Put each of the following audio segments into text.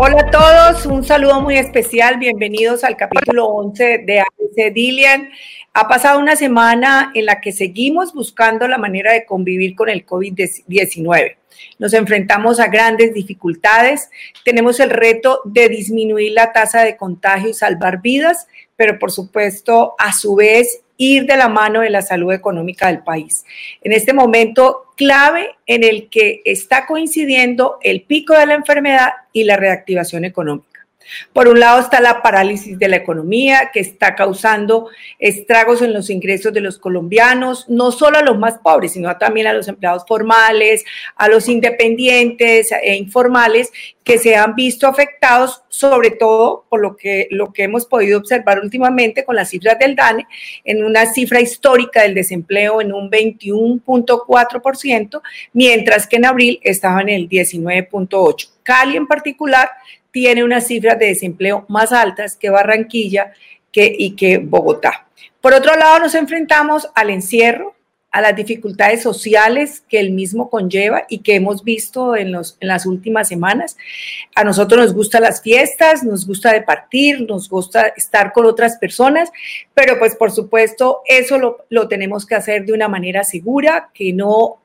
Hola a todos, un saludo muy especial, bienvenidos al capítulo 11 de ABC Dilian. Ha pasado una semana en la que seguimos buscando la manera de convivir con el COVID-19. Nos enfrentamos a grandes dificultades, tenemos el reto de disminuir la tasa de contagio y salvar vidas, pero por supuesto, a su vez, ir de la mano de la salud económica del país. En este momento clave en el que está coincidiendo el pico de la enfermedad y la reactivación económica. Por un lado está la parálisis de la economía que está causando estragos en los ingresos de los colombianos, no solo a los más pobres, sino también a los empleados formales, a los independientes e informales que se han visto afectados, sobre todo por lo que, lo que hemos podido observar últimamente con las cifras del DANE, en una cifra histórica del desempleo en un 21.4%, mientras que en abril estaba en el 19.8%. Cali en particular tiene unas cifras de desempleo más altas que Barranquilla que, y que Bogotá. Por otro lado, nos enfrentamos al encierro, a las dificultades sociales que el mismo conlleva y que hemos visto en, los, en las últimas semanas. A nosotros nos gustan las fiestas, nos gusta departir, nos gusta estar con otras personas, pero pues por supuesto eso lo, lo tenemos que hacer de una manera segura, que no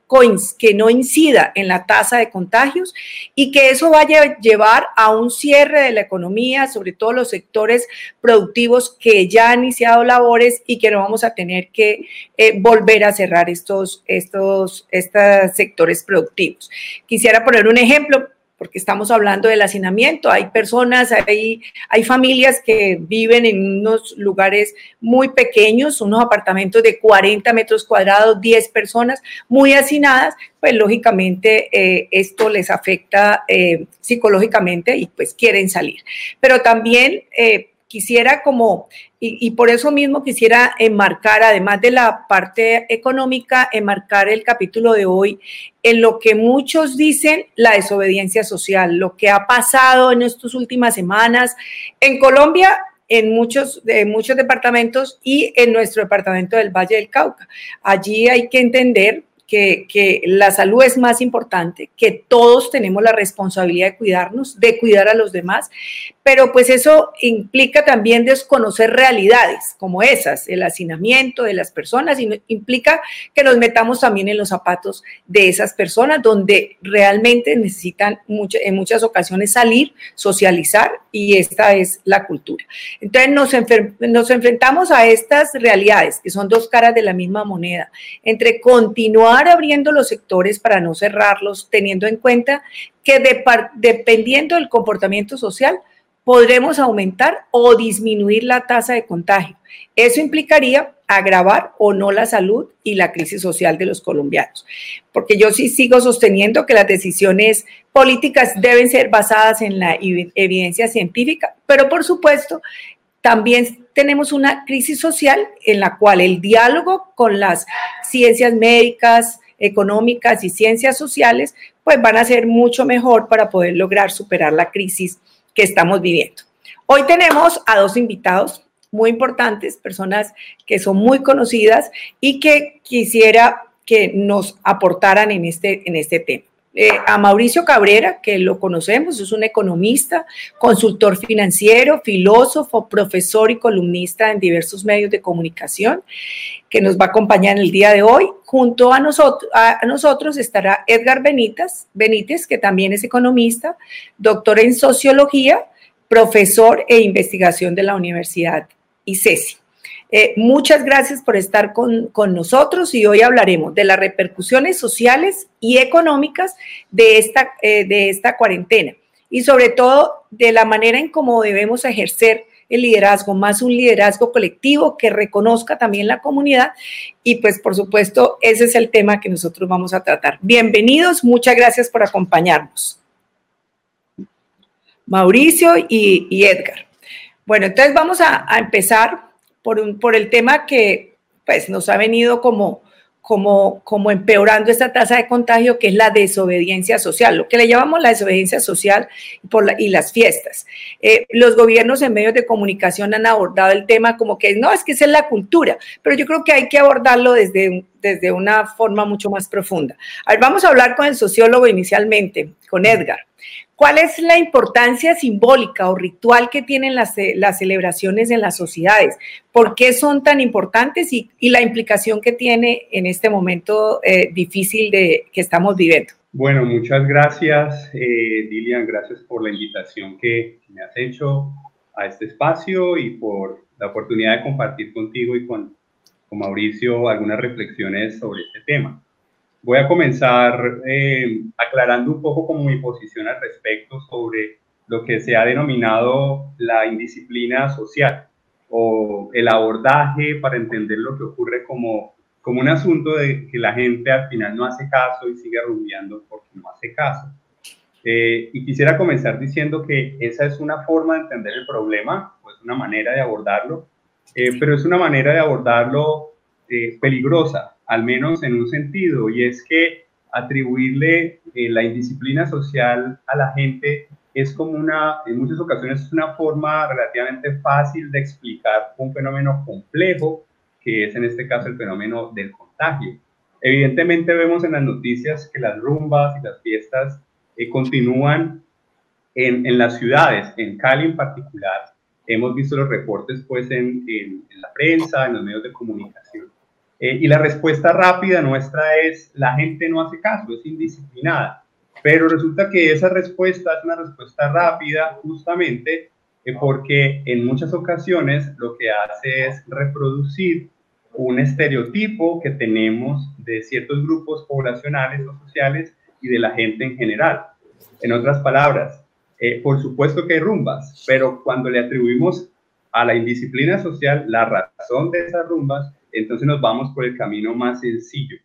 que no incida en la tasa de contagios y que eso vaya a llevar a un cierre de la economía, sobre todo los sectores productivos que ya han iniciado labores y que no vamos a tener que eh, volver a cerrar estos, estos, estos sectores productivos. Quisiera poner un ejemplo porque estamos hablando del hacinamiento. Hay personas, hay, hay familias que viven en unos lugares muy pequeños, unos apartamentos de 40 metros cuadrados, 10 personas, muy hacinadas, pues lógicamente eh, esto les afecta eh, psicológicamente y pues quieren salir. Pero también... Eh, quisiera como, y, por eso mismo quisiera enmarcar, además de la parte económica, enmarcar el capítulo de hoy en lo que muchos dicen la desobediencia social, lo que ha pasado en estas últimas semanas en Colombia en muchos, de muchos departamentos y en nuestro departamento del Valle del Cauca. Allí hay que entender que, la salud es más importante, que todos tenemos la responsabilidad de cuidarnos, de cuidar a los demás, pero pues eso implica también desconocer realidades como esas, el hacinamiento de las personas, y implica que nos metamos también en los zapatos de esas personas donde realmente necesitan en muchas ocasiones salir, socializar, y esta es la cultura. Entonces nos, nos enfrentamos a estas realidades, que son dos caras de la misma moneda, entre continuar abriendo los sectores para no cerrarlos, teniendo en cuenta que dependiendo del comportamiento social, podremos aumentar o disminuir la tasa de contagio. Eso implicaría agravar o no la salud y la crisis social de los colombianos. Porque yo sí sigo sosteniendo que las decisiones políticas deben ser basadas en la evidencia científica, pero por supuesto también tenemos una crisis social en la cual el diálogo con las ciencias médicas, económicas y ciencias sociales, pues van a ser mucho mejor para poder lograr superar la crisis que estamos viviendo. Hoy tenemos a dos invitados muy importantes, personas que son muy conocidas y que quisiera que nos aportaran en este, en este tema. Eh, a Mauricio Cabrera, que lo conocemos, es un economista, consultor financiero, filósofo, profesor y columnista en diversos medios de comunicación, que nos va a acompañar en el día de hoy. Junto a nosotros, estará Edgar Benítez, Benítez, que también es economista, doctor en sociología, profesor e investigación de la Universidad ICESI. Eh, muchas gracias por estar con, nosotros y hoy hablaremos de las repercusiones sociales y económicas de esta, eh, de esta cuarentena y sobre todo de la manera en cómo debemos ejercer el liderazgo, más un liderazgo colectivo que reconozca también la comunidad y pues por supuesto ese es el tema que nosotros vamos a tratar. Bienvenidos, muchas gracias por acompañarnos. Mauricio y, Edgar. Bueno, entonces vamos a empezar por, un, el tema que pues, nos ha venido como, como, como empeorando esta tasa de contagio, que es la desobediencia social, lo que le llamamos la desobediencia social por y las fiestas. Eh, los gobiernos en medios de comunicación han abordado el tema como que no, es que esa es la cultura, pero yo creo que hay que abordarlo desde, desde una forma mucho más profunda. A ver, vamos a hablar con el sociólogo inicialmente, con Edgar. ¿Cuál es la importancia simbólica o ritual que tienen las, las celebraciones en las sociedades? ¿Por qué son tan importantes y, la implicación que tiene en este momento eh, difícil de, que estamos viviendo? Bueno, muchas gracias, eh, Dilian. Gracias por la invitación que me has hecho a este espacio y por la oportunidad de compartir contigo y con, con Mauricio algunas reflexiones sobre este tema. Voy a comenzar eh, aclarando un poco como mi posición al respecto sobre lo que se ha denominado la indisciplina social o el abordaje para entender lo que ocurre como, como un asunto de que la gente al final no hace caso y sigue rumbeando porque no hace caso. Eh, y quisiera comenzar diciendo que esa es una forma de entender el problema, pues una manera de abordarlo, eh, pero es una manera de abordarlo peligrosa, al menos en un sentido, y es que atribuirle eh, la indisciplina social a la gente es como una, en muchas ocasiones es una forma relativamente fácil de explicar un fenómeno complejo, que es en este caso el fenómeno del contagio. Evidentemente vemos en las noticias que las rumbas y las fiestas eh, continúan en, las ciudades, en Cali en particular. Hemos visto los reportes pues en la prensa, en los medios de comunicación. Eh, y la respuesta rápida nuestra es, la gente no hace caso, es indisciplinada. Pero resulta que esa respuesta es una respuesta rápida justamente eh, porque en muchas ocasiones lo que hace es reproducir un estereotipo que tenemos de ciertos grupos poblacionales o sociales y de la gente en general. En otras palabras, eh, por supuesto que hay rumbas, pero cuando le atribuimos a la indisciplina social la razón de esas rumbas, entonces nos vamos por el camino más sencillo.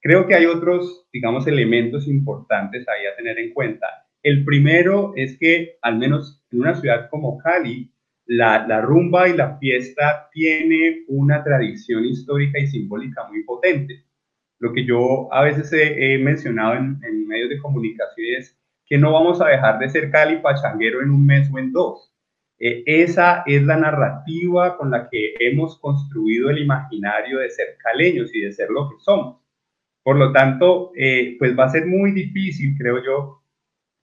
Creo que hay otros, digamos, elementos importantes ahí a tener en cuenta. El primero es que, al menos en una ciudad como Cali, la, rumba y la fiesta tiene una tradición histórica y simbólica muy potente. Lo que yo a veces he, mencionado en, en, medios de comunicación es que no vamos a dejar de ser Cali pachanguero en un mes o en dos. Eh, esa es la narrativa con la que hemos construido el imaginario de ser caleños y de ser lo que somos. Por lo tanto, eh, pues va a ser muy difícil, creo yo,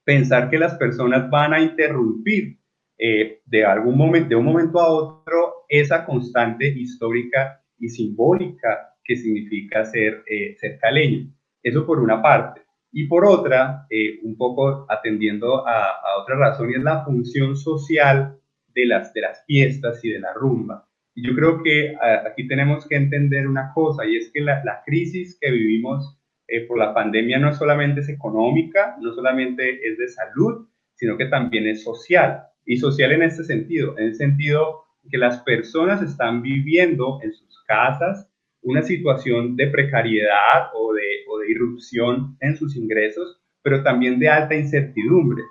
pensar que las personas van a interrumpir eh, de algún momento, un momento a otro, esa constante histórica y simbólica que significa ser, ser caleño. Eso por una parte. Y por otra, un poco atendiendo a, a, otra razón, y es la función social de las, de las fiestas y de la rumba. Yo creo que aquí tenemos que entender una cosa, y es que la, la crisis que vivimos eh, por la pandemia no solamente es económica, no solamente es de salud, sino que también es social. Y social en este sentido, en el sentido que las personas están viviendo en sus casas una situación de precariedad o de, o de irrupción en sus ingresos, pero también de alta incertidumbre.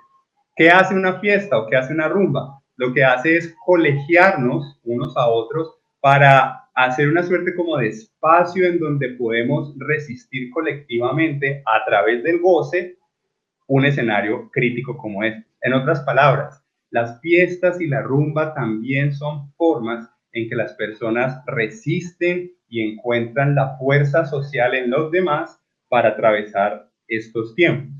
¿Qué hace una fiesta o qué hace una rumba? Lo que hace es colegiarnos unos a otros para hacer una suerte como de espacio en donde podemos resistir colectivamente a través del goce un escenario crítico como este. En otras palabras, las fiestas y la rumba también son formas en que las personas resisten y encuentran la fuerza social en los demás para atravesar estos tiempos.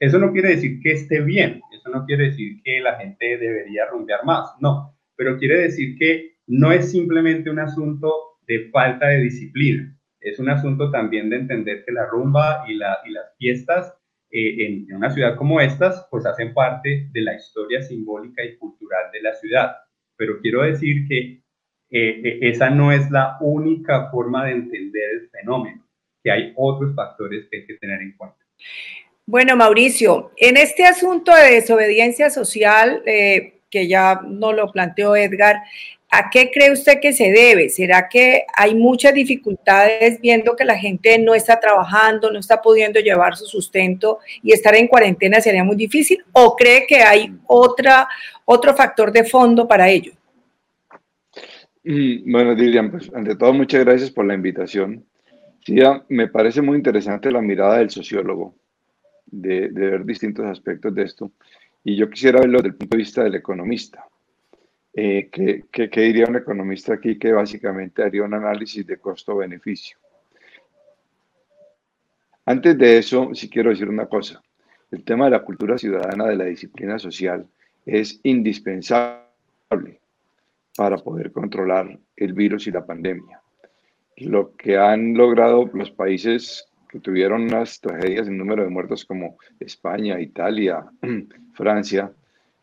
Eso no quiere decir que esté bien, eso no quiere decir que la gente debería rumbear más, no, pero quiere decir que no es simplemente un asunto de falta de disciplina, es un asunto también de entender que la rumba y, la, y las fiestas eh, en, una ciudad como estas, pues hacen parte de la historia simbólica y cultural de la ciudad. Pero quiero decir que eh, eh, esa no es la única forma de entender el fenómeno, que hay otros factores que hay que tener en cuenta. Bueno, Mauricio, en este asunto de desobediencia social, eh, que ya no lo planteó Edgar, ¿a qué cree usted que se debe? ¿Será que hay muchas dificultades viendo que la gente no está trabajando, no está pudiendo llevar su sustento y estar en cuarentena sería muy difícil? ¿O cree que hay otra, otro factor de fondo para ello? Mm, bueno, Dilian, pues ante todo, muchas gracias por la invitación. Sí, me parece muy interesante la mirada del sociólogo de, ver distintos aspectos de esto. Y yo quisiera verlo desde el punto de vista del economista. Eh, ¿qué, qué, diría un economista aquí que básicamente haría un análisis de costo-beneficio? Antes de eso, sí quiero decir una cosa. el tema de la cultura ciudadana, de la disciplina social, es indispensable para poder controlar el virus y la pandemia. Lo que han logrado los países tuvieron unas tragedias en número de muertos como España, Italia, Francia,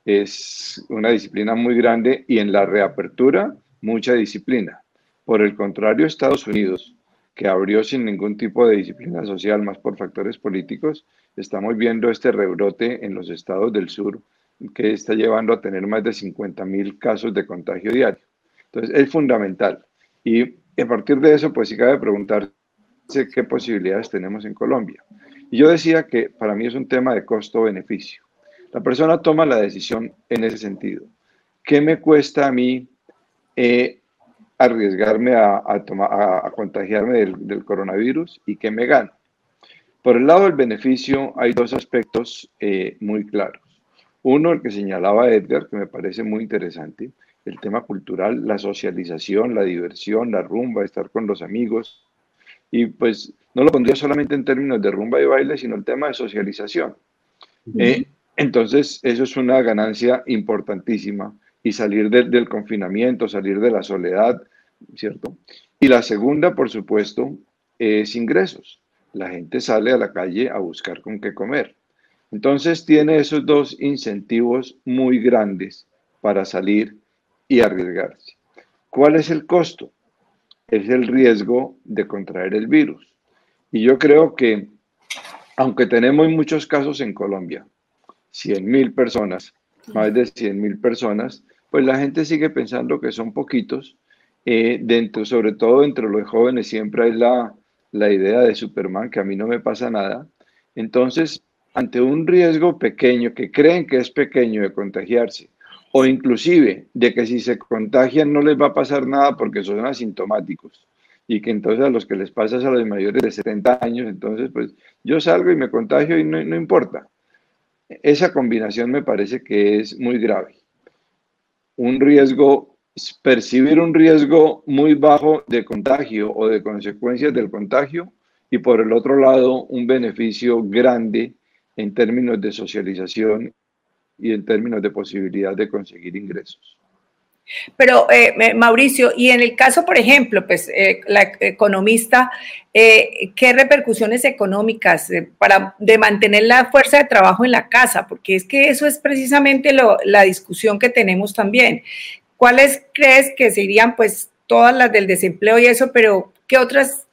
es una disciplina muy grande y en la reapertura mucha disciplina. Por el contrario, Estados Unidos, que abrió sin ningún tipo de disciplina social, más por factores políticos, estamos viendo este rebrote en los estados del sur que está llevando a tener más de 50 mil casos de contagio diario. Entonces, es fundamental. Y a partir de eso, pues sí cabe preguntarse qué posibilidades tenemos en Colombia. Y yo decía que para mí es un tema de costo-beneficio. La persona toma la decisión en ese sentido. ¿Qué me cuesta a mí eh, arriesgarme a, a, contagiarme del, coronavirus y qué me gano? Por el lado del beneficio hay dos aspectos eh, muy claros. Uno, el que señalaba Edgar, que me parece muy interesante, el tema cultural, la socialización, la diversión, la rumba, estar con los amigos. Y pues no lo pondría solamente en términos de rumba y baile, sino el tema de socialización. Entonces, eso es una ganancia importantísima y salir del confinamiento, salir de la soledad, ¿cierto? Y la segunda, por supuesto, es ingresos. La gente sale a la calle a buscar con qué comer. Entonces, tiene esos dos incentivos muy grandes para salir y arriesgarse. ¿Cuál es el costo? Es el riesgo de contraer el virus. Y yo creo que, aunque tenemos muchos casos en Colombia, 100 mil personas, más de 100 mil personas, pues la gente sigue pensando que son poquitos. Eh, dentro, sobre todo entre los jóvenes, siempre hay la, la idea de Superman, que a mí no me pasa nada. Entonces, ante un riesgo pequeño, que creen que es pequeño de contagiarse, o inclusive de que si se contagian no les va a pasar nada porque son asintomáticos, y que entonces a los que les pasa es a los mayores de 70 años, entonces pues yo salgo y me contagio y no, no importa. Esa combinación me parece que es muy grave. Un riesgo, percibir un riesgo muy bajo de contagio o de consecuencias del contagio y por el otro lado un beneficio grande en términos de socialización y en términos de posibilidad de conseguir ingresos. Pero, eh, Mauricio, y en el caso, por ejemplo, pues eh, la economista, eh, ¿qué repercusiones económicas para de mantener la fuerza de trabajo en la casa? Porque es que eso es precisamente la discusión que tenemos también. ¿Cuáles crees que serían, pues, todas las del desempleo y eso, pero qué otras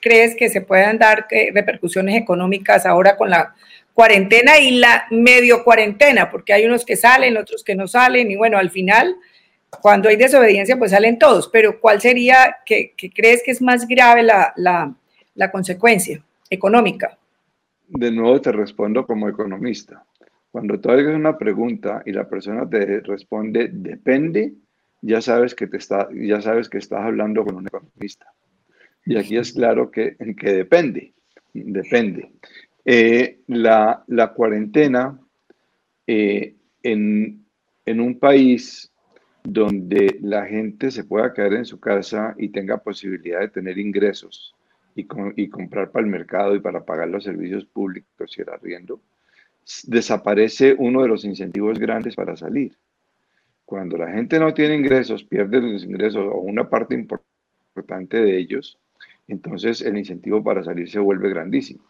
crees que se puedan dar repercusiones económicas ahora con la cuarentena y la medio cuarentena? Porque hay unos que salen, otros que no salen, y bueno, al final cuando hay desobediencia, pues salen todos, pero ¿cuál sería que, crees que es más grave la, la, consecuencia económica? De nuevo te respondo como economista. Cuando tú hagas una pregunta y la persona te responde depende, ya sabes que, te está, ya sabes que estás hablando con un economista. Y aquí es claro que, que depende, depende. Eh, la, cuarentena eh, en, en un país donde la gente se pueda quedar en su casa y tenga posibilidad de tener ingresos y, y comprar para el mercado y para pagar los servicios públicos y el arriendo, desaparece uno de los incentivos grandes para salir. Cuando la gente no tiene ingresos, pierde los ingresos o una parte importante de ellos, entonces el incentivo para salir se vuelve grandísimo.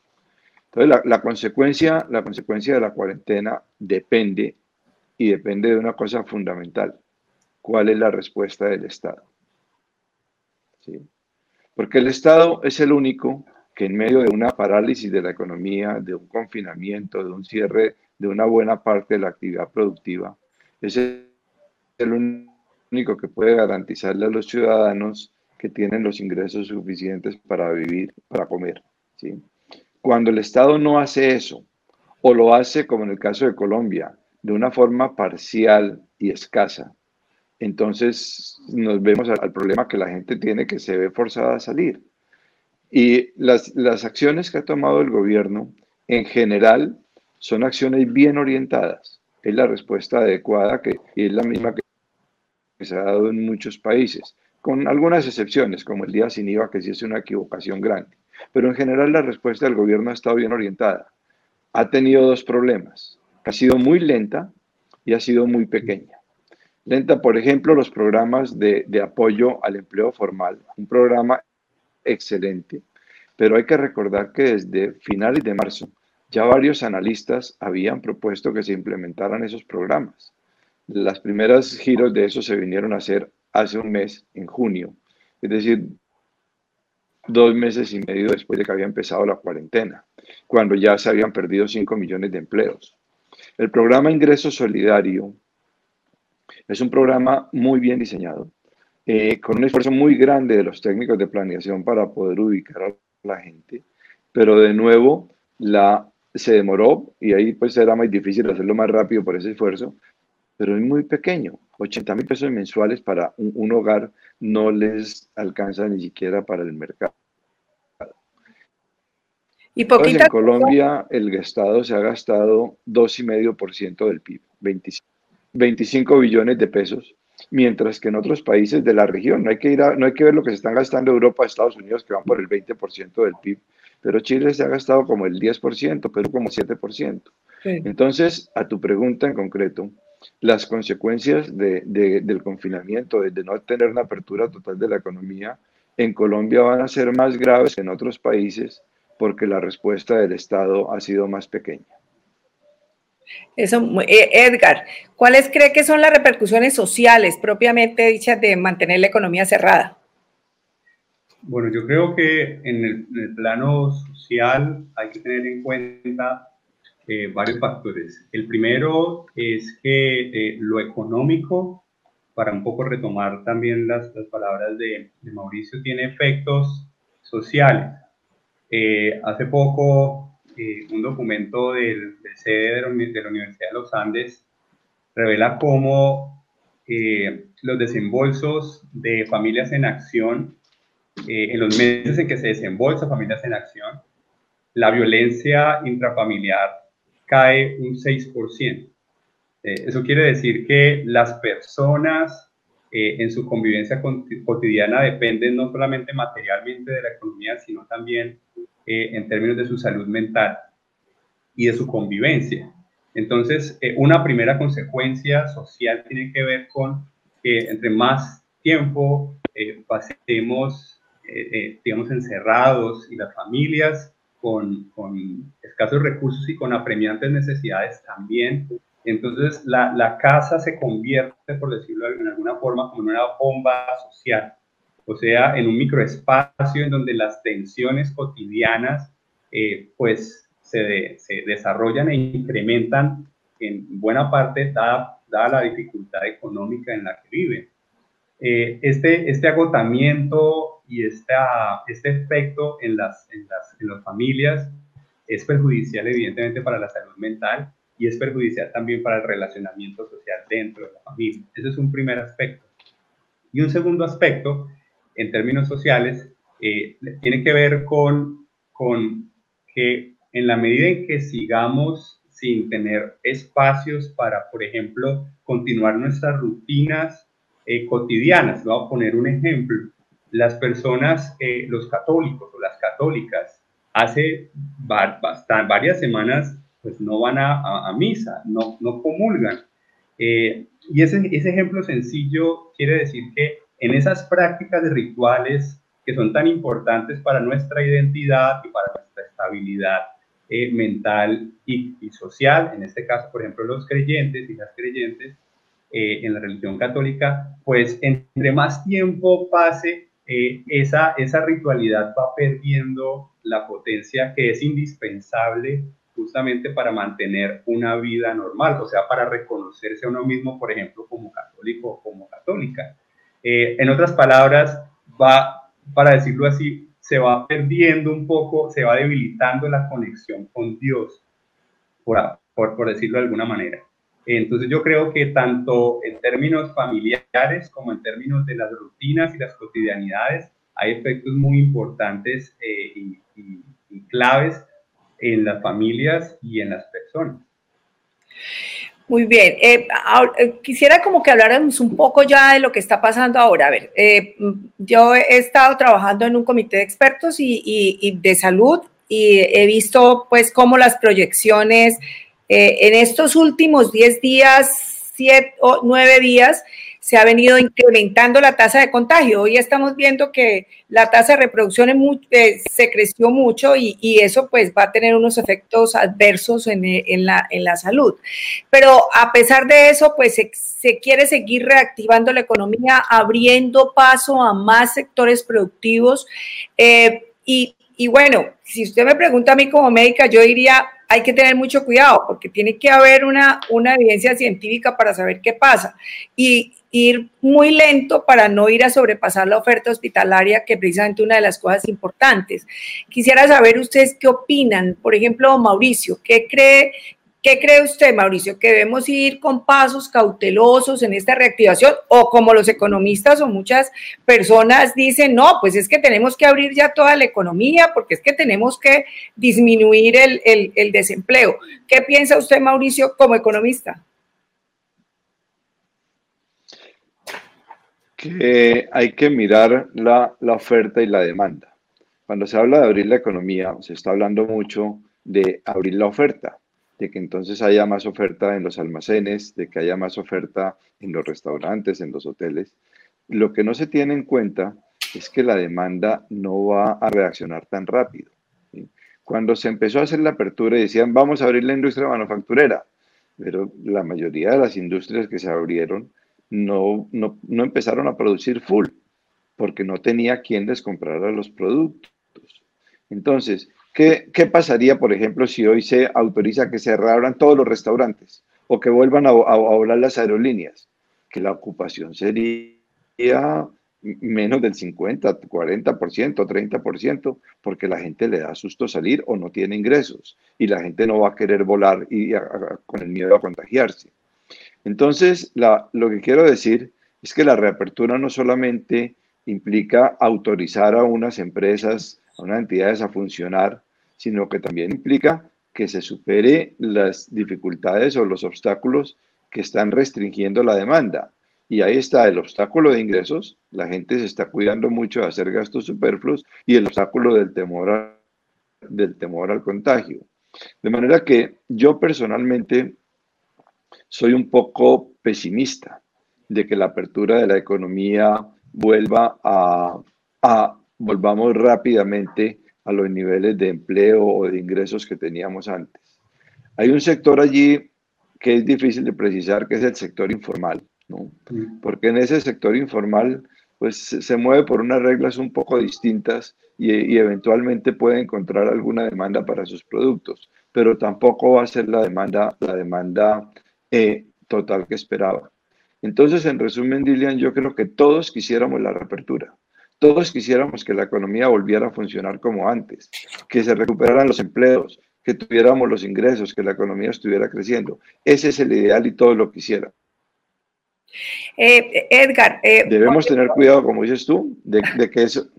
Entonces la, consecuencia, la consecuencia de la cuarentena depende y depende de una cosa fundamental, cuál es la respuesta del Estado. ¿Sí? Porque el Estado es el único que en medio de una parálisis de la economía, de un confinamiento, de un cierre de una buena parte de la actividad productiva, es el único que puede garantizarle a los ciudadanos que tienen los ingresos suficientes para vivir, para comer. ¿sí? Cuando el Estado no hace eso, o lo hace, como en el caso de Colombia, de una forma parcial y escasa, entonces nos vemos al, problema que la gente tiene que se ve forzada a salir. Y las, las acciones que ha tomado el gobierno en general son acciones bien orientadas. Es la respuesta adecuada que, y es la misma que se ha dado en muchos países, con algunas excepciones, como el día sin IVA, que sí es una equivocación grande. Pero en general la respuesta del gobierno ha estado bien orientada. ha tenido dos problemas. Ha sido muy lenta y ha sido muy pequeña. Lenta, por ejemplo, los programas de, apoyo al empleo formal, un programa excelente, pero hay que recordar que desde finales de marzo ya varios analistas habían propuesto que se implementaran esos programas. Las primeras giros de eso se vinieron a hacer hace un mes, en junio, es decir, dos meses y medio después de que había empezado la cuarentena, cuando ya se habían perdido 5 millones de empleos. El programa Ingreso Solidario es un programa muy bien diseñado, eh, con un esfuerzo muy grande de los técnicos de planeación para poder ubicar a la gente, pero de nuevo la, se demoró y ahí pues era más difícil hacerlo más rápido por ese esfuerzo, pero es muy pequeño. 80 mil pesos mensuales para un, hogar no les alcanza ni siquiera para el mercado. Y poquita en Colombia el Estado se ha gastado 2,5% del PIB, 25, 25 billones de pesos, mientras que en otros países de la región, no hay, que ir no hay que ver lo que se están gastando Europa, Estados Unidos, que van por el 20% del PIB, pero Chile se ha gastado como el 10%, Perú como 7%. Entonces, a tu pregunta en concreto, las consecuencias del confinamiento, de, no tener una apertura total de la economía, en Colombia van a ser más graves que en otros países porque la respuesta del Estado ha sido más pequeña. Eso, eh, Edgar, ¿cuáles cree que son las repercusiones sociales propiamente dichas de mantener la economía cerrada? Bueno, yo creo que en el plano social hay que tener en cuenta eh, varios factores. El primero es que eh, lo económico, para un poco retomar también las, las palabras de, Mauricio, tiene efectos sociales. Eh, hace poco, un documento del, sede de, la Universidad de los Andes revela cómo los desembolsos de familias en acción, en los meses en que se desembolsa familias en acción, la violencia intrafamiliar cae un 6%. Eh, eso quiere decir que las personas eh, en su convivencia cotidiana dependen no solamente materialmente de la economía, sino también eh, en términos de su salud mental y de su convivencia. Entonces, una primera consecuencia social tiene que ver con que entre más tiempo pasemos, digamos, encerrados y las familias con, escasos recursos y con apremiantes necesidades también. Entonces, la, la, casa se convierte, por decirlo de alguna forma, como en una bomba social, o sea, en un microespacio en donde las tensiones cotidianas, eh, pues, se, se, desarrollan e incrementan en buena parte, dada, dada, la dificultad económica en la que viven. Eh, este, este agotamiento y esta, este efecto en las, en, las, en las familias es perjudicial evidentemente para la salud mental y es perjudicial también para el relacionamiento social dentro de la familia. Ese es un primer aspecto. Y un segundo aspecto, en términos sociales, eh, tiene que ver con, con que en la medida en que sigamos sin tener espacios para, por ejemplo, continuar nuestras rutinas eh, cotidianas, voy a poner un ejemplo, las personas, eh, los católicos o las católicas, hace varias semanas pues no van a, misa, no, no comulgan. Eh, y ese, ese ejemplo sencillo quiere decir que en esas prácticas de rituales que son tan importantes para nuestra identidad y para nuestra estabilidad eh, mental y, social, en este caso, por ejemplo, los creyentes y las creyentes en la religión católica, pues entre más tiempo pase eh, esa, esa ritualidad va perdiendo la potencia que es indispensable justamente para mantener una vida normal, o sea, para reconocerse a uno mismo, por ejemplo, como católico o como católica. Eh, en otras palabras, va, para decirlo así, se va perdiendo un poco, se va debilitando la conexión con Dios, por, por, por decirlo de alguna manera. Entonces yo creo que tanto en términos familiares como en términos de las rutinas y las cotidianidades hay efectos muy importantes eh, y, claves en las familias y en las personas. Muy bien. Eh, eh, quisiera como que habláramos un poco ya de lo que está pasando ahora. A ver, yo he estado trabajando en un comité de expertos y, y de salud y he visto pues cómo las proyecciones eh, en estos últimos 10 días, 7 o 9 días, se ha venido incrementando la tasa de contagio. Hoy estamos viendo que la tasa de reproducción eh, se creció mucho y, eso pues va a tener unos efectos adversos en, la, en la, salud. Pero a pesar de eso, pues se, quiere seguir reactivando la economía, abriendo paso a más sectores productivos. Eh, y bueno, si usted me pregunta a mí como médica, yo diría, hay que tener mucho cuidado porque tiene que haber una, una evidencia científica para saber qué pasa y ir muy lento para no ir a sobrepasar la oferta hospitalaria, que precisamente una de las cosas importantes. Quisiera saber ustedes qué opinan. Por ejemplo, Mauricio, ¿qué cree ¿Qué cree usted, Mauricio? ¿Que debemos ir con pasos cautelosos en esta reactivación? O como los economistas o muchas personas dicen, no, pues es que tenemos que abrir ya toda la economía porque es que tenemos que disminuir el, desempleo. ¿Qué piensa usted, Mauricio, como economista? Que hay que mirar la, la oferta y la demanda. Cuando se habla de abrir la economía, se está hablando mucho de abrir la oferta de que entonces haya más oferta en los almacenes, de que haya más oferta en los restaurantes, en los hoteles. Lo que no se tiene en cuenta es que la demanda no va a reaccionar tan rápido. Cuando se empezó a hacer la apertura decían, vamos a abrir la industria manufacturera, pero la mayoría de las industrias que se abrieron no, no, no empezaron a producir full, porque no tenía quien les comprara los productos. Entonces, ¿Qué, pasaría, por ejemplo, si hoy se autoriza que se cerraran todos los restaurantes o que vuelvan a, volar las aerolíneas? Que la ocupación sería menos del 50, 40%, 30%, porque la gente le da susto salir o no tiene ingresos y la gente no va a querer volar y con el miedo a contagiarse. Entonces, lo que quiero decir es que la reapertura no solamente implica autorizar a unas empresas unas entidades a funcionar, sino que también implica que se supere las dificultades o los obstáculos que están restringiendo la demanda. Y ahí está el obstáculo de ingresos, la gente se está cuidando mucho de hacer gastos superfluos y el obstáculo del temor, del temor al contagio. De manera que yo personalmente soy un poco pesimista de que la apertura de la economía vuelva a, a volvamos rápidamente a los niveles de empleo o de ingresos que teníamos antes. Hay un sector allí que es difícil de precisar, que es el sector informal, ¿no? Porque en ese sector informal, pues se mueve por unas reglas un poco distintas y, eventualmente puede encontrar alguna demanda para sus productos, pero tampoco va a ser la demanda, la demanda eh, total que esperaba. Entonces, en resumen, Dilian, yo creo que todos quisiéramos la reapertura. Todos quisiéramos que la economía volviera a funcionar como antes, que se recuperaran los empleos, que tuviéramos los ingresos, que la economía estuviera creciendo. Ese es el ideal y todos lo quisieran. Eh, Edgar. Eh, Debemos tener cuidado, como dices tú, de, que eso...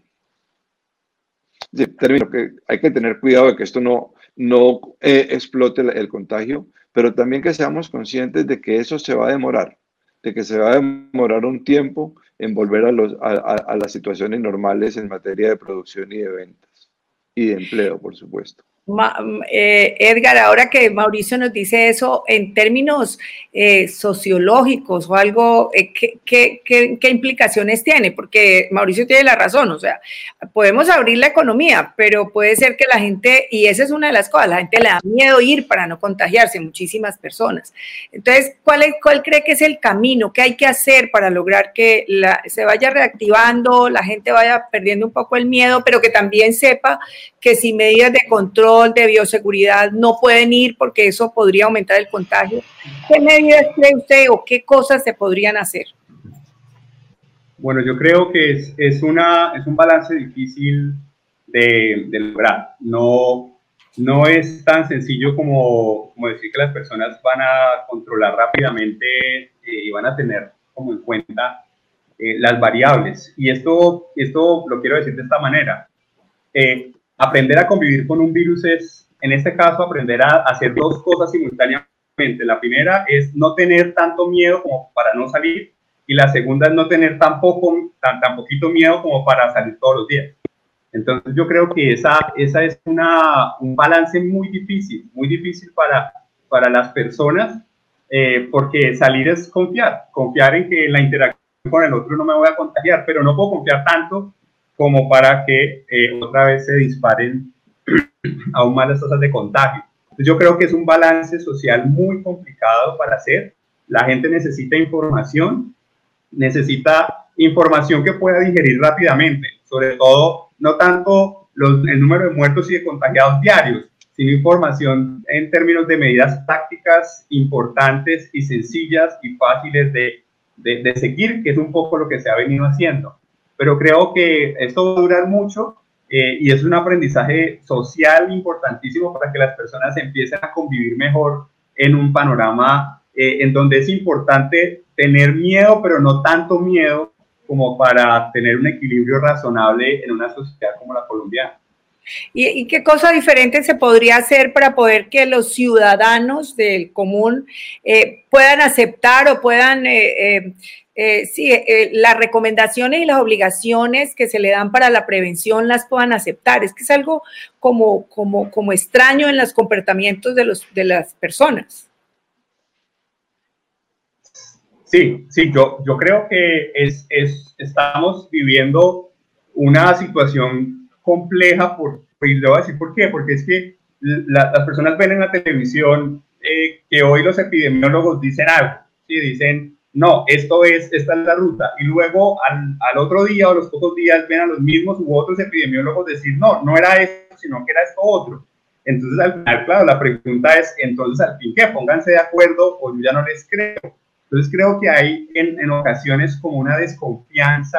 termino, que hay que tener cuidado de que esto no, no eh, explote el contagio, pero también que seamos conscientes de que eso se va a demorar, de que se va a demorar un tiempo en volver a, los, a, las situaciones normales en materia de producción y de ventas y de empleo, por supuesto. Eh, Edgar, ahora que Mauricio nos dice eso, en términos eh, sociológicos o algo, eh, ¿qué, implicaciones tiene? Porque Mauricio tiene la razón, o sea, podemos abrir la economía, pero puede ser que la gente, y esa es una de las cosas, la gente le da miedo ir para no contagiarse, muchísimas personas. Entonces, ¿cuál, es, cuál cree que es el camino? ¿Qué hay que hacer para lograr que se vaya reactivando, la gente vaya perdiendo un poco el miedo, pero que también sepa que si medidas de control, de bioseguridad no pueden ir porque eso podría aumentar el contagio. ¿Qué medidas cree usted o qué cosas se podrían hacer? Bueno, yo creo que es, es, una, es un balance difícil de, de, lograr. No, no es tan sencillo como, como, decir que las personas van a controlar rápidamente eh, y van a tener como en cuenta eh, las variables. Y esto, esto lo quiero decir de esta manera. Eh, aprender a convivir con un virus es, en este caso, aprender a hacer dos cosas simultáneamente. La primera es no tener tanto miedo como para no salir y la segunda es no tener tan, poco, tan, tan poquito miedo como para salir todos los días. Entonces yo creo que esa, esa es una, un balance muy difícil, muy difícil para, para las personas, eh, porque salir es confiar, confiar en que la interacción con el otro no me voy a contagiar, pero no puedo confiar tanto como para que eh, otra vez se disparen aún más las tasas de contagio. Yo creo que es un balance social muy complicado para hacer. La gente necesita información, necesita información que pueda digerir rápidamente, sobre todo no tanto el número de muertos y de contagiados diarios, sino información en términos de medidas tácticas importantes y sencillas y fáciles de, de seguir, que es un poco lo que se ha venido haciendo. Pero creo que esto va a durar mucho eh, y es un aprendizaje social importantísimo para que las personas empiecen a convivir mejor en un panorama eh, en donde es importante tener miedo, pero no tanto miedo como para tener un equilibrio razonable en una sociedad como la colombiana. ¿Y, qué cosa diferente se podría hacer para poder que los ciudadanos del común eh, puedan aceptar o puedan, eh, eh, sí, las recomendaciones y las obligaciones que se le dan para la prevención las puedan aceptar? Es que es algo como, como, como extraño en los comportamientos de, los, de las personas. Sí, sí, yo, yo creo que es, es, estamos viviendo una situación compleja, por, y le voy a decir por qué, porque es que las personas ven en la televisión eh, que hoy los epidemiólogos dicen algo, ¿sí? dicen, no, esto es, esta es la ruta, y luego al, al, otro día o los pocos días ven a los mismos u otros epidemiólogos decir, no, no era esto, sino que era esto otro. Entonces, al final, claro, la pregunta es, entonces, al fin, ¿qué? Pónganse de acuerdo o yo ya no les creo. Entonces creo que hay en, en, ocasiones como una desconfianza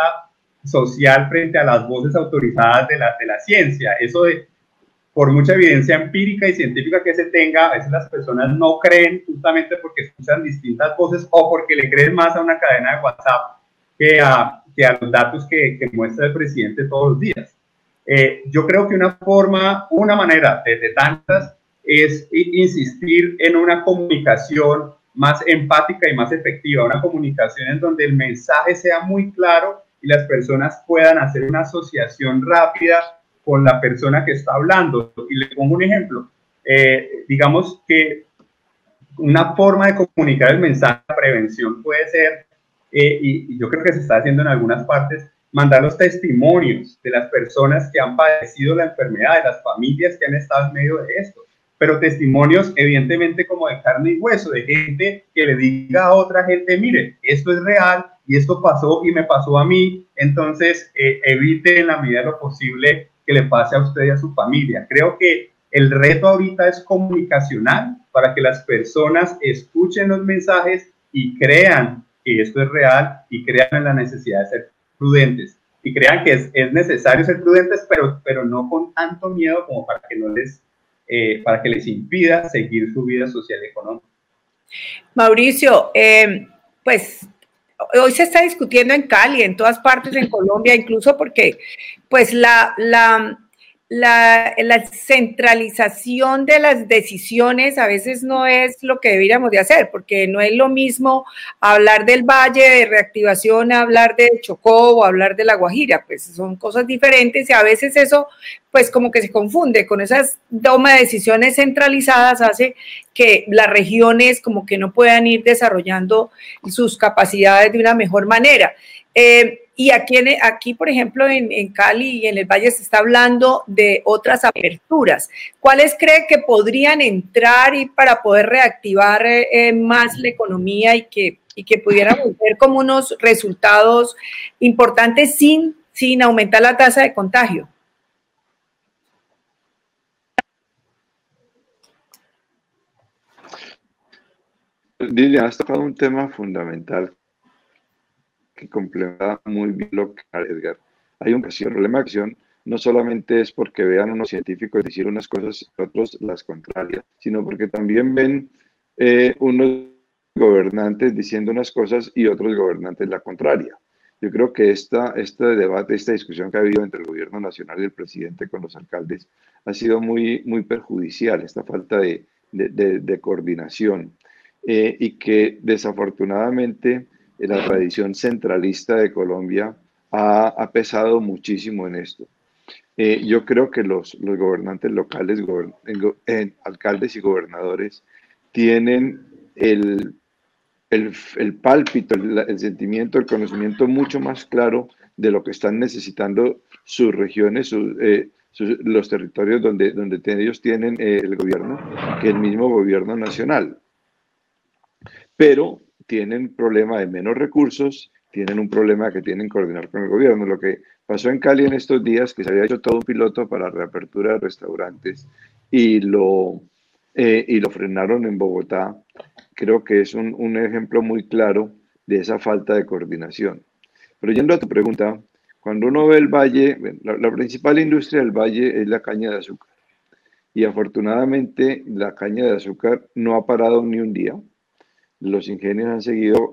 social frente a las voces autorizadas de la, ciencia. Eso de, por mucha evidencia empírica y científica que se tenga, a veces las personas no creen justamente porque escuchan distintas voces o porque le creen más a una cadena de WhatsApp que a, que a los datos que, muestra el presidente todos los días. Eh, yo creo que una forma, una manera de, de tantas es insistir en una comunicación más empática y más efectiva, una comunicación en donde el mensaje sea muy claro y las personas puedan hacer una asociación rápida con la persona que está hablando. Y le pongo un ejemplo. Eh, digamos que una forma de comunicar el mensaje de prevención puede ser, eh, y, y yo creo que se está haciendo en algunas partes, mandar los testimonios de las personas que han padecido la enfermedad, de las familias que han estado en medio de esto pero testimonios evidentemente como de carne y hueso, de gente que le diga a otra gente, mire, esto es real y esto pasó y me pasó a mí, entonces eh, evite en la medida de lo posible que le pase a usted y a su familia. Creo que el reto ahorita es comunicacional para que las personas escuchen los mensajes y crean que esto es real y crean en la necesidad de ser prudentes y crean que es, es necesario ser prudentes, pero, pero no con tanto miedo como para que no les eh, para que les impida seguir su vida social y económica. Mauricio, eh, pues hoy se está discutiendo en Cali, en todas partes en Colombia, incluso porque pues la, la, la, centralización de las decisiones a veces no es lo que deberíamos de hacer, porque no es lo mismo hablar del Valle de Reactivación, hablar de Chocó o hablar de La Guajira, pues son cosas diferentes y a veces eso pues como que se confunde con esas toma de decisiones centralizadas, hace que las regiones como que no puedan ir desarrollando sus capacidades de una mejor manera. Eh, y aquí, aquí, por ejemplo, en, Cali y en el Valle se está hablando de otras aperturas. ¿Cuáles cree que podrían entrar y para poder reactivar eh, más la economía y que, y que pudiéramos ver como unos resultados importantes sin, sin aumentar la tasa de contagio? Lilia, has tocado un tema fundamental que complementa muy bien lo que Edgar. Hay un problema de acción no solamente es porque vean unos científicos decir unas cosas y otros las contrarias, sino porque también ven eh, unos gobernantes diciendo unas cosas y otros gobernantes la contraria. Yo creo que esta, este debate, esta discusión que ha habido entre el gobierno nacional y el presidente con los alcaldes ha sido muy, muy perjudicial, esta falta de, de, de, coordinación eh, y que desafortunadamente la tradición centralista de Colombia ha, ha, pesado muchísimo en esto. eh, yo creo que los, los gobernantes locales, alcaldes y gobernadores, tienen el, el, el pálpito, el, sentimiento, el conocimiento mucho más claro de lo que están necesitando sus regiones, eh, los territorios donde, donde ellos tienen eh, el gobierno, que el mismo gobierno nacional. Pero tienen problema de menos recursos, tienen un problema que tienen que coordinar con el gobierno. Lo que pasó en Cali en estos días, que se había hecho todo un piloto para reapertura de restaurantes y lo, eh, y lo frenaron en Bogotá, creo que es un, un ejemplo muy claro de esa falta de coordinación. Pero yendo a tu pregunta, cuando uno ve el valle, la, principal industria del valle es la caña de azúcar. Y afortunadamente la caña de azúcar no ha parado ni un día. Los ingenios han seguido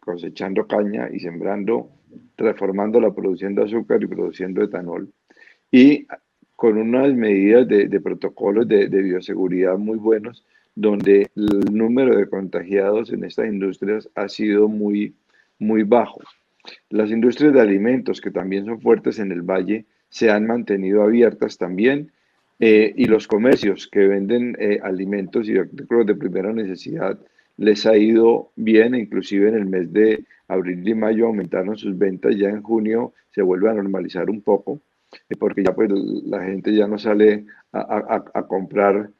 cosechando caña y sembrando, transformando la producción de azúcar y produciendo etanol. Y con unas medidas de, protocolos de, de bioseguridad muy buenos, donde el número de contagiados en estas industrias ha sido muy, muy bajo. Las industrias de alimentos, que también son fuertes en el valle, se han mantenido abiertas también eh, y los comercios que venden eh, alimentos y artículos de primera necesidad les ha ido bien, inclusive en el mes de abril y mayo aumentaron sus ventas, ya en junio se vuelve a normalizar un poco, eh, porque ya pues la gente ya no sale a, comprar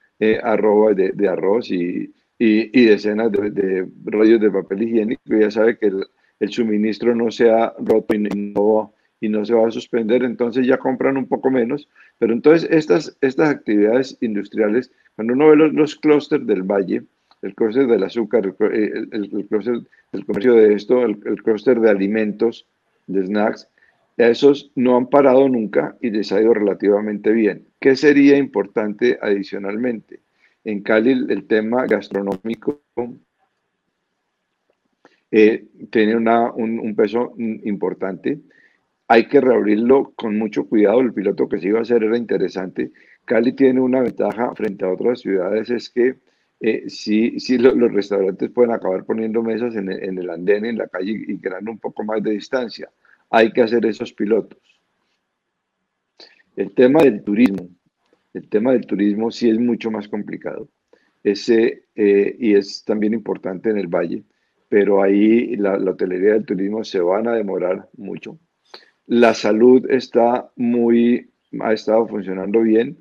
arroba de, arroz y, decenas de, de rollos de papel higiénico, ya sabe que el, el suministro no se ha roto y no, y no se va a suspender, entonces ya compran un poco menos. Pero entonces estas, estas actividades industriales, cuando uno ve los, los clústeres del valle, el clúster del azúcar, el, el, el comercio de esto, el, el clúster de alimentos, de snacks, esos no han parado nunca y les ha ido relativamente bien. ¿Qué sería importante adicionalmente? En Cali el tema gastronómico eh, tiene una, un, peso importante. Hay que reabrirlo con mucho cuidado. El piloto que se iba a hacer era interesante. Cali tiene una ventaja frente a otras ciudades, es que eh, sí, sí los restaurantes pueden acabar poniendo mesas en el, en el andén, en la calle y creando un poco más de distancia. Hay que hacer esos pilotos. El tema del turismo. El tema del turismo sí es mucho más complicado. Ese, eh, y es también importante en el valle pero ahí la, hotelería del turismo se van a demorar mucho. La salud está muy, ha estado funcionando bien.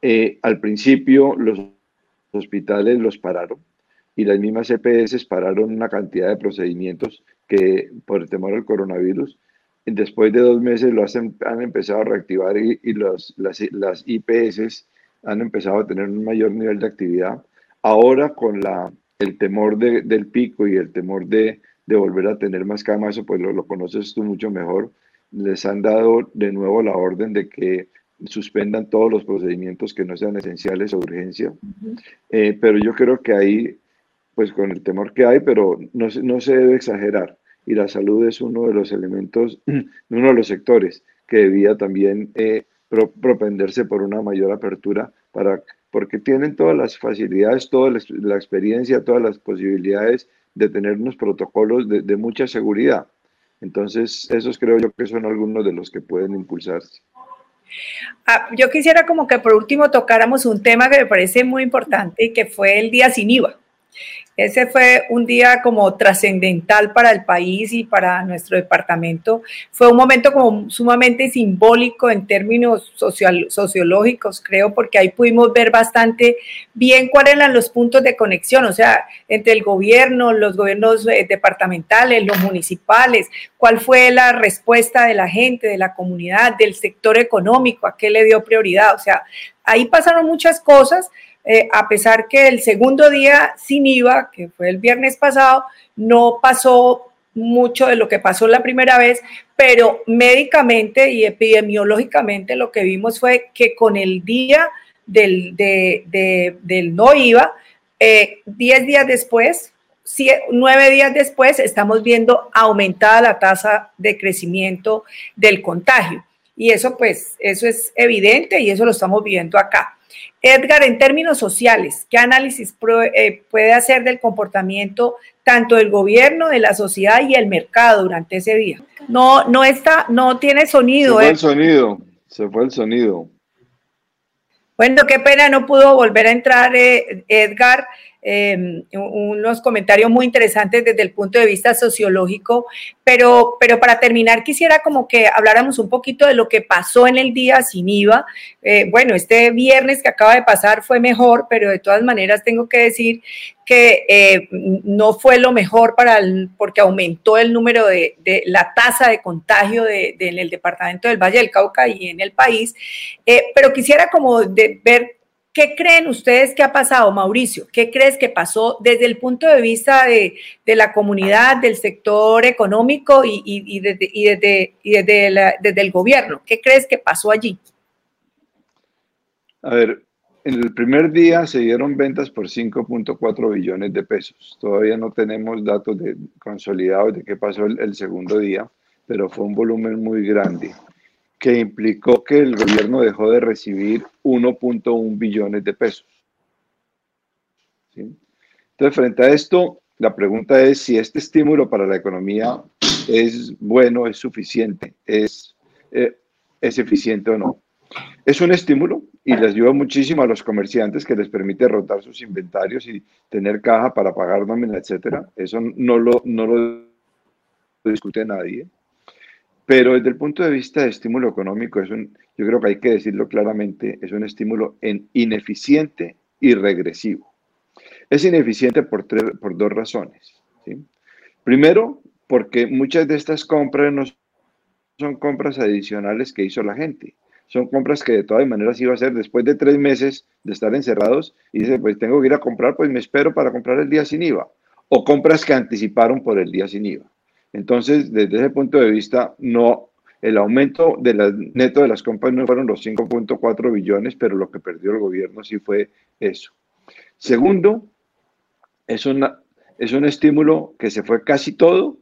Eh, al principio los hospitales los pararon y las mismas EPS pararon una cantidad de procedimientos que por temor al coronavirus, después de dos meses lo hacen, han empezado a reactivar y, los, las, las IPS han empezado a tener un mayor nivel de actividad. Ahora con la el temor del pico y el temor de, volver a tener más camas, pues lo, conoces tú mucho mejor, les han dado de nuevo la orden de que suspendan todos los procedimientos que no sean esenciales o urgencia. Eh, pero yo creo que ahí, pues con el temor que hay, pero no, no se debe exagerar. Y la salud es uno de los elementos, uno de los sectores que debía también eh, propenderse por una mayor apertura para porque tienen todas las facilidades, toda la, experiencia, todas las posibilidades de tener unos protocolos de, mucha seguridad. Entonces, esos creo yo que son algunos de los que pueden impulsarse. Ah, yo quisiera como que por último tocáramos un tema que me parece muy importante y que fue el día sin IVA. Ese fue un día como trascendental para el país y para nuestro departamento. Fue un momento como sumamente simbólico en términos social, sociológicos, creo, porque ahí pudimos ver bastante bien cuáles eran los puntos de conexión, o sea, entre el gobierno, los gobiernos eh, departamentales, los municipales, cuál fue la respuesta de la gente, de la comunidad, del sector económico, a qué le dio prioridad. O sea, ahí pasaron muchas cosas eh, a pesar que el segundo día sin IVA, que fue el viernes pasado, no pasó mucho de lo que pasó la primera vez, pero médicamente y epidemiológicamente lo que vimos fue que con el día del, del no IVA, 10 eh, días después, nueve días después, estamos viendo aumentada la tasa de crecimiento del contagio. Y eso pues, eso es evidente y eso lo estamos viendo acá. Edgar, en términos sociales, ¿qué análisis eh, puede hacer del comportamiento tanto del gobierno, de la sociedad y el mercado durante ese día? No, no está, no tiene sonido. Se fue el sonido, Se fue el sonido. Bueno, qué pena, no pudo volver a entrar eh, Edgar. Em, unos comentarios muy interesantes desde el punto de vista sociológico, pero, pero para terminar quisiera como que habláramos un poquito de lo que pasó en el día sin IVA. Eh, bueno, este viernes que acaba de pasar fue mejor, pero de todas maneras tengo que decir que eh, no fue lo mejor para porque aumentó el número de, la tasa de contagio de, en el departamento del Valle del Cauca y en el país, eh, pero quisiera como de ver ¿Qué creen ustedes que ha pasado, Mauricio? ¿Qué crees que pasó desde el punto de vista de, la comunidad, del sector económico y, desde, el gobierno? ¿Qué crees que pasó allí? A ver, en el primer día se dieron ventas por 5.4 billones de pesos. Todavía no tenemos datos de, consolidados de qué pasó el segundo día, pero fue un volumen muy grande que implicó que el gobierno dejó de recibir 1.1 billones de pesos. Entonces, frente a esto, la pregunta es si este estímulo para la economía es bueno, es suficiente, es, eh, es eficiente o no. Es un estímulo y les ayuda muchísimo a los comerciantes que les permite rotar sus inventarios y tener caja para pagar nómina, etcétera. Eso no lo, no lo discute nadie. Pero desde el punto de vista de estímulo económico, es un, yo creo que hay que decirlo claramente, es un estímulo en ineficiente y regresivo. Es ineficiente por, por dos razones. Primero, porque muchas de estas compras no son compras adicionales que hizo la gente. Son compras que de todas maneras iba a hacer después de tres meses de estar encerrados y dice, pues tengo que ir a comprar, pues me espero para comprar el día sin IVA. O compras que anticiparon por el día sin IVA. Entonces, desde ese punto de vista, no, el aumento de la, neto de las compras no fueron los 5.4 billones, pero lo que perdió el gobierno sí fue eso. Segundo, es, una, es un estímulo que se fue casi todo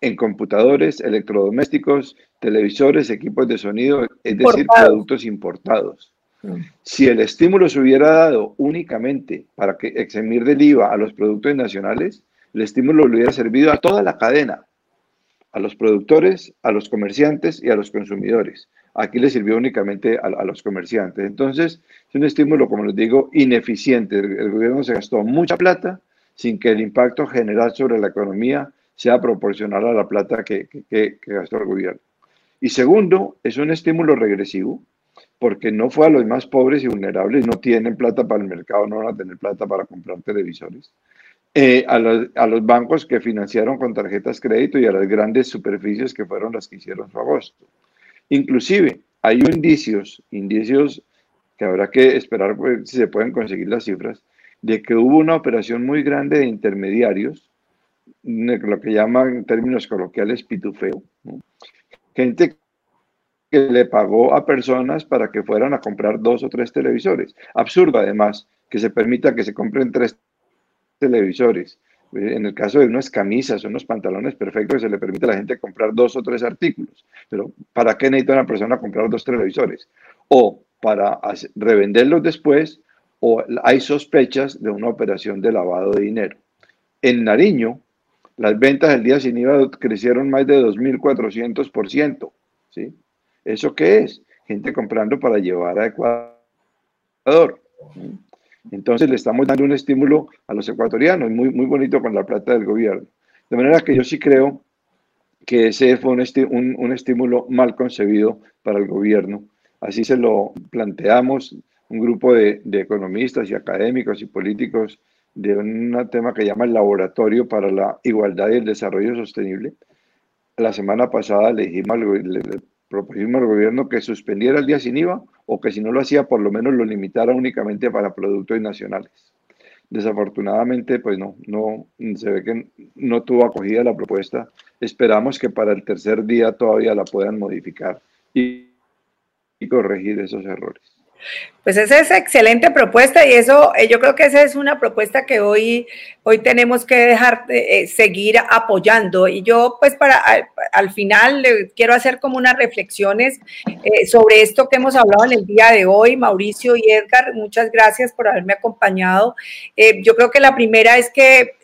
en computadores, electrodomésticos, televisores, equipos de sonido, es decir, productos importados. Mm. Si el estímulo se hubiera dado únicamente para que eximir del IVA a los productos nacionales, el estímulo le hubiera servido a toda la cadena, a los productores, a los comerciantes y a los consumidores. Aquí le sirvió únicamente a, los comerciantes. Entonces, es un estímulo, como les digo, ineficiente. El, gobierno se gastó mucha plata sin que el impacto general sobre la economía sea proporcional a la plata que, que gastó el gobierno. Y segundo, es un estímulo regresivo, porque no fue a los más pobres y vulnerables, no tienen plata para el mercado, no van a tener plata para comprar televisores, eh, a, los, bancos que financiaron con tarjetas crédito y a las grandes superficies que fueron las que hicieron su agosto. Inclusive, hay indicios, indicios que habrá que esperar pues, si se pueden conseguir las cifras, de que hubo una operación muy grande de intermediarios, lo que llaman en términos coloquiales pitufeo, gente que le pagó a personas para que fueran a comprar dos o tres televisores. Absurdo además que se permita que se compren tres televisores. En el caso de unas camisas unos pantalones perfectos, se le permite a la gente comprar dos o tres artículos. Pero ¿para qué necesita una persona comprar dos televisores? O para revenderlos después, o hay sospechas de una operación de lavado de dinero. En Nariño, las ventas del día sin IVA crecieron más de 2.400%. ¿sí? ¿Eso qué es? Gente comprando para llevar a Ecuador. Entonces le estamos dando un estímulo a los ecuatorianos, muy, muy bonito con la plata del gobierno. De manera que yo sí creo que ese fue un, un, estímulo mal concebido para el gobierno. Así se lo planteamos un grupo de, de, economistas y académicos y políticos de un tema que llama el Laboratorio para la Igualdad y el Desarrollo Sostenible. La semana pasada le dijimos, le, propusimos al gobierno que suspendiera el día sin IVA o que si no lo hacía, por lo menos lo limitara únicamente para productos nacionales. Desafortunadamente, pues no, no, se ve que no tuvo acogida la propuesta. Esperamos que para el tercer día todavía la puedan modificar y corregir esos errores. Pues esa es excelente propuesta y eso, eh, yo creo que esa es una propuesta que hoy, hoy tenemos que dejar de eh, seguir apoyando. Y yo, pues, para al, final quiero hacer como unas reflexiones eh, sobre esto que hemos hablado en el día de hoy, Mauricio y Edgar. Muchas gracias por haberme acompañado. yo creo que la primera es que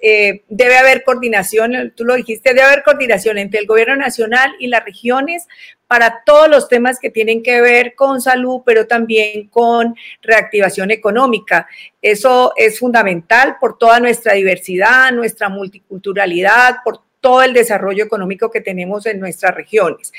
debe haber coordinación, tú lo dijiste, debe haber coordinación entre el gobierno nacional y las regiones para todos los temas que tienen que ver con salud, pero también con reactivación económica. Eso es fundamental por toda nuestra diversidad, nuestra multiculturalidad, por todo el desarrollo económico que tenemos en nuestras regiones.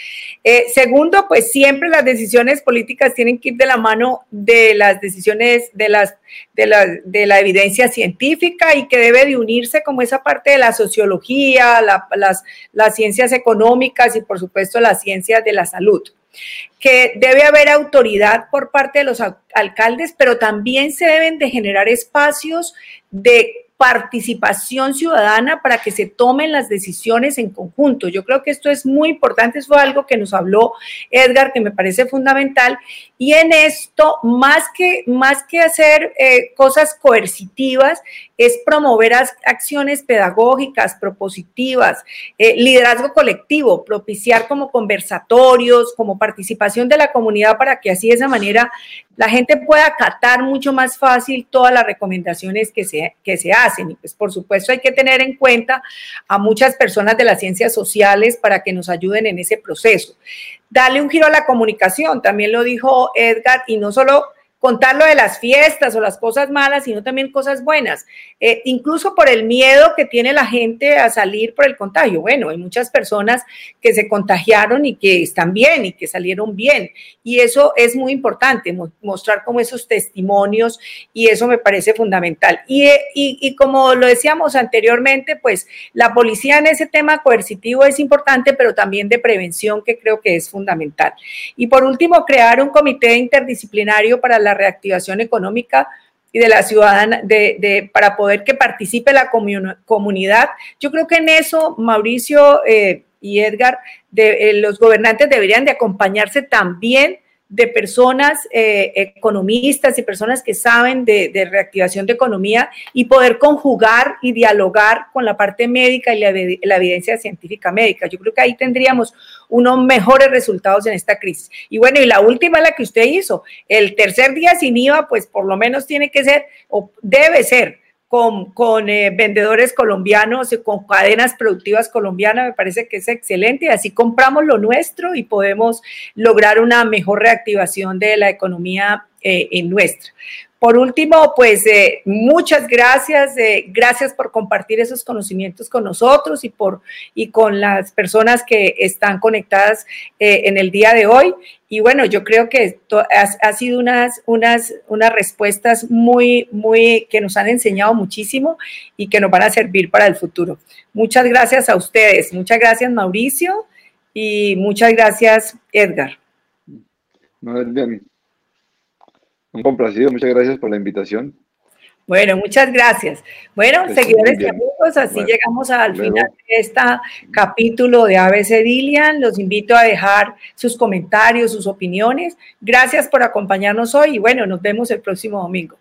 Eh, segundo, pues siempre las decisiones políticas tienen que ir de la mano de las decisiones de, las, de, la, de la evidencia científica y que debe de unirse como esa parte de la sociología, las, las ciencias económicas y por supuesto las ciencias de la salud que debe haber autoridad por parte de los alcaldes, pero también se deben de generar espacios de participación ciudadana para que se tomen las decisiones en conjunto. Yo creo que esto es muy importante, eso fue algo que nos habló Edgar, que me parece fundamental, y en esto, más que, más que hacer eh, cosas coercitivas, es promover acciones pedagógicas, propositivas, eh, liderazgo colectivo, propiciar como conversatorios, como participación de la comunidad para que así de esa manera la gente pueda acatar mucho más fácil todas las recomendaciones que se, que se hacen. Y pues por supuesto hay que tener en cuenta a muchas personas de las ciencias sociales para que nos ayuden en ese proceso. Darle un giro a la comunicación, también lo dijo Edgar, y no solo contar lo de las fiestas o las cosas malas, sino también cosas buenas, eh, incluso por el miedo que tiene la gente a salir por el contagio. Bueno, hay muchas personas que se contagiaron y que están bien y que salieron bien, y eso es muy importante, mostrar como esos testimonios, y eso me parece fundamental. Y, eh, y, y como lo decíamos anteriormente, pues la policía en ese tema coercitivo es importante, pero también de prevención, que creo que es fundamental. Y por último, crear un comité interdisciplinario para la reactivación económica y de la ciudadana, de, para poder que participe la comunidad. Yo creo que en eso, Mauricio eh, y Edgar, de, eh, los gobernantes deberían de acompañarse también de personas eh, economistas y personas que saben de, reactivación de economía y poder conjugar y dialogar con la parte médica y la, la, evidencia científica médica. Yo creo que ahí tendríamos unos mejores resultados en esta crisis. Y bueno, y la última, la que usted hizo, el tercer día sin IVA, pues por lo menos tiene que ser o debe ser con, eh, vendedores colombianos, y con cadenas productivas colombianas, me parece que es excelente. Así compramos lo nuestro y podemos lograr una mejor reactivación de la economía eh, en nuestra. Por último, pues eh, muchas gracias, eh, gracias por compartir esos conocimientos con nosotros y, por, y con las personas que están conectadas eh, en el día de hoy. Y bueno, yo creo que ha, ha, sido unas, unas, unas respuestas muy, muy, que nos han enseñado muchísimo y que nos van a servir para el futuro. Muchas gracias a ustedes, muchas gracias Mauricio y muchas gracias Edgar. No, bien. Un complacido, muchas gracias por la invitación. Bueno, muchas gracias. Bueno, seguidores y amigos, así llegamos al final de este capítulo de ABC Dilian. Los invito a dejar sus comentarios, sus opiniones. Gracias por acompañarnos hoy y bueno, nos vemos el próximo domingo.